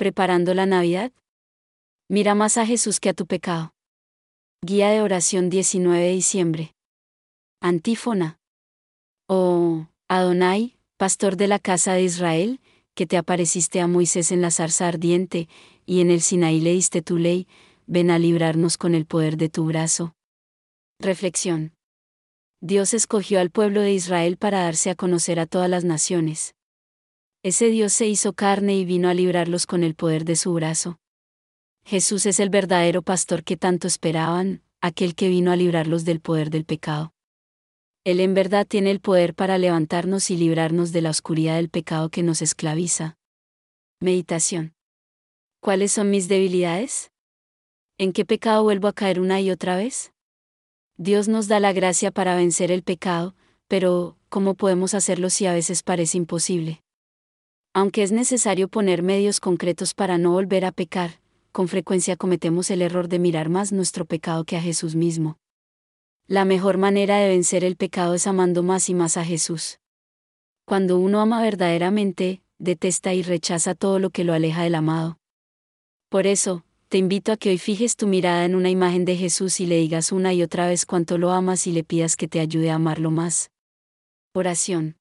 ¿Preparando la Navidad? Mira más a Jesús que a tu pecado. Guía de oración 19 de diciembre. Antífona. Oh, Adonai, pastor de la casa de Israel, que te apareciste a Moisés en la zarza ardiente, y en el Sinaí le diste tu ley, ven a librarnos con el poder de tu brazo. Reflexión. Dios escogió al pueblo de Israel para darse a conocer a todas las naciones. Ese Dios se hizo carne y vino a librarlos con el poder de su brazo. Jesús es el verdadero pastor que tanto esperaban, aquel que vino a librarlos del poder del pecado. Él en verdad tiene el poder para levantarnos y librarnos de la oscuridad del pecado que nos esclaviza. Meditación. ¿Cuáles son mis debilidades? ¿En qué pecado vuelvo a caer una y otra vez? Dios nos da la gracia para vencer el pecado, pero ¿cómo podemos hacerlo si a veces parece imposible? Aunque es necesario poner medios concretos para no volver a pecar, con frecuencia cometemos el error de mirar más nuestro pecado que a Jesús mismo. La mejor manera de vencer el pecado es amando más y más a Jesús. Cuando uno ama verdaderamente, detesta y rechaza todo lo que lo aleja del amado. Por eso, te invito a que hoy fijes tu mirada en una imagen de Jesús y le digas una y otra vez cuánto lo amas y le pidas que te ayude a amarlo más. Oración.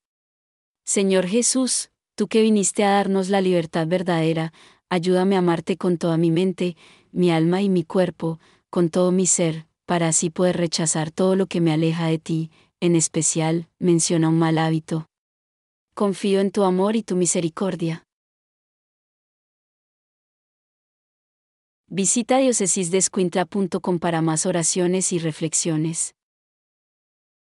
Señor Jesús, tú que viniste a darnos la libertad verdadera, ayúdame a amarte con toda mi mente, mi alma y mi cuerpo, con todo mi ser, para así poder rechazar todo lo que me aleja de ti, en especial, menciona un mal hábito. Confío en tu amor y tu misericordia. Visita diocesisdescuintla.com para más oraciones y reflexiones.